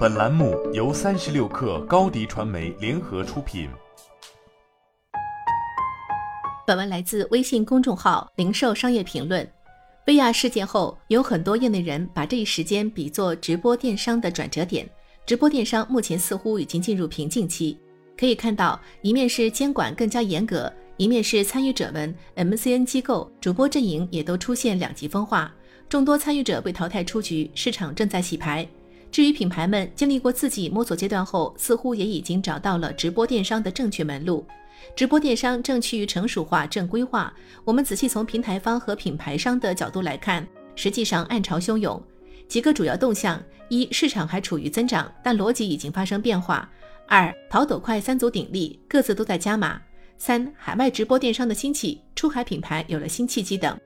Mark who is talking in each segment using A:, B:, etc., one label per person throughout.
A: 本栏目由三十六氪高低传媒联合出品。
B: 本文来自微信公众号“零售商业评论”。薇娅事件后，有很多业内人把这一时间比作直播电商的转折点。直播电商目前似乎已经进入瓶颈期。可以看到，一面是监管更加严格，一面是参与者们、MCN 机构、主播阵营也都出现两极分化，众多参与者被淘汰出局，市场正在洗牌。至于品牌们经历过自己摸索阶段后，似乎也已经找到了直播电商的正确门路。直播电商正趋于成熟化、正规化。我们仔细从平台方和品牌商的角度来看，实际上暗潮汹涌。几个主要动向：一、市场还处于增长，但逻辑已经发生变化；二、淘抖快三足鼎立，各自都在加码；三、海外直播电商的兴起，出海品牌有了新契机等。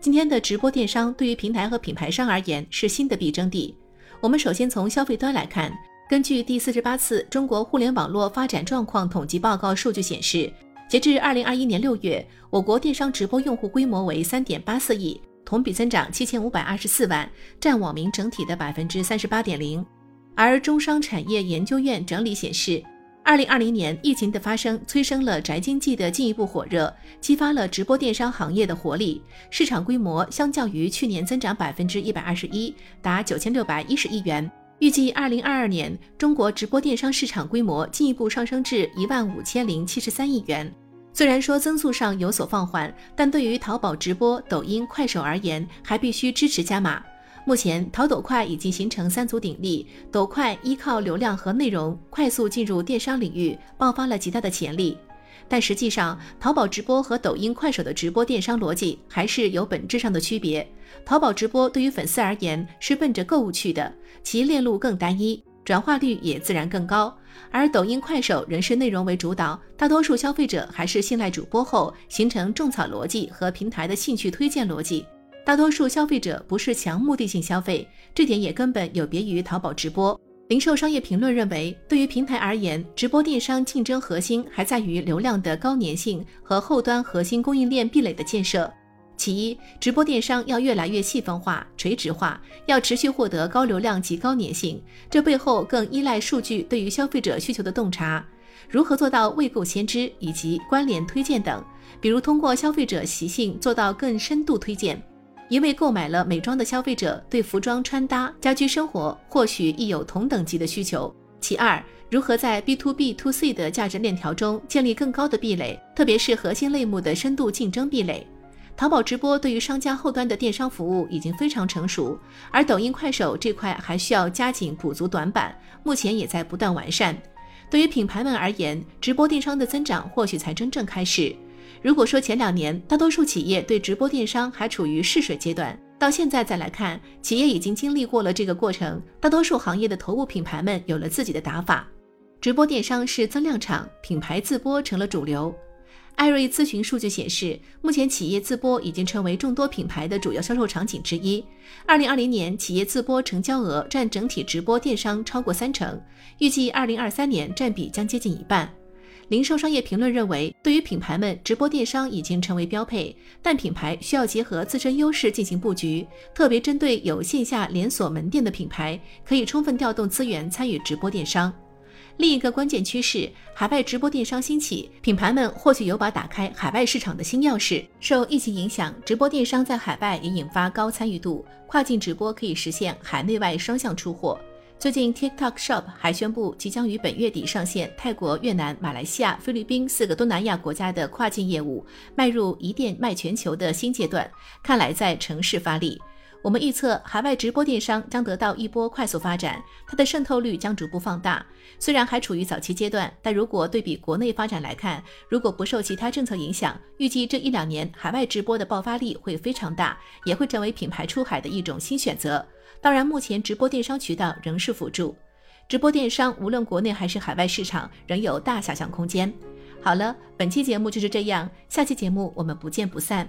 B: 今天的直播电商对于平台和品牌商而言是新的必争地。我们首先从消费端来看，根据第四十八次中国互联网络发展状况统计报告数据显示，截至二零二一年六月，我国电商直播用户规模为三点八四亿，同比增长七千五百二十四万，占网民整体的百分之三十八点零。而中商产业研究院整理显示，二零二零年疫情的发生催生了宅经济的进一步火热，激发了直播电商行业的活力，市场规模相较于去年增长百分之一百二十一，达九千六百一十亿元。预计二零二二年中国直播电商市场规模进一步上升至一万五千零七十三亿元。虽然说增速上有所放缓，但对于淘宝直播、抖音、快手而言，还必须支持加码。目前，淘抖快已经形成三足鼎立，抖快依靠流量和内容快速进入电商领域，爆发了极大的潜力。但实际上，淘宝直播和抖音、快手的直播电商逻辑还是有本质上的区别。淘宝直播对于粉丝而言是奔着购物去的，其链路更单一，转化率也自然更高；而抖音、快手仍是内容为主导，大多数消费者还是信赖主播后形成种草逻辑和平台的兴趣推荐逻辑。大多数消费者不是强目的性消费，这点也根本有别于淘宝直播。零售商业评论认为，对于平台而言，直播电商竞争核心还在于流量的高粘性和后端核心供应链壁垒的建设。其一，直播电商要越来越细分化、垂直化，要持续获得高流量及高粘性，这背后更依赖数据对于消费者需求的洞察。如何做到未购先知以及关联推荐等，比如通过消费者习性做到更深度推荐。一位购买了美妆的消费者，对服装穿搭、家居生活或许亦有同等级的需求。其二，如何在 B to B to C 的价值链条中建立更高的壁垒，特别是核心类目的深度竞争壁垒。淘宝直播对于商家后端的电商服务已经非常成熟，而抖音、快手这块还需要加紧补足短板，目前也在不断完善。对于品牌们而言，直播电商的增长或许才真正开始。如果说前两年大多数企业对直播电商还处于试水阶段，到现在再来看，企业已经经历过了这个过程。大多数行业的头部品牌们有了自己的打法，直播电商是增量场，品牌自播成了主流。艾瑞咨询数据显示，目前企业自播已经成为众多品牌的主要销售场景之一。二零二零年，企业自播成交额占整体直播电商超过三成，预计二零二三年占比将接近一半。零售商业评论认为，对于品牌们，直播电商已经成为标配，但品牌需要结合自身优势进行布局。特别针对有线下连锁门店的品牌，可以充分调动资源参与直播电商。另一个关键趋势，海外直播电商兴起，品牌们或许有把打开海外市场的新钥匙。受疫情影响，直播电商在海外也引发高参与度，跨境直播可以实现海内外双向出货。最近，TikTok Shop 还宣布即将于本月底上线泰国、越南、马来西亚、菲律宾四个东南亚国家的跨境业务，迈入一店卖全球的新阶段。看来在城市发力。我们预测，海外直播电商将得到一波快速发展，它的渗透率将逐步放大。虽然还处于早期阶段，但如果对比国内发展来看，如果不受其他政策影响，预计这一两年海外直播的爆发力会非常大，也会成为品牌出海的一种新选择。当然，目前直播电商渠道仍是辅助，直播电商无论国内还是海外市场仍有大想象空间。好了，本期节目就是这样，下期节目我们不见不散。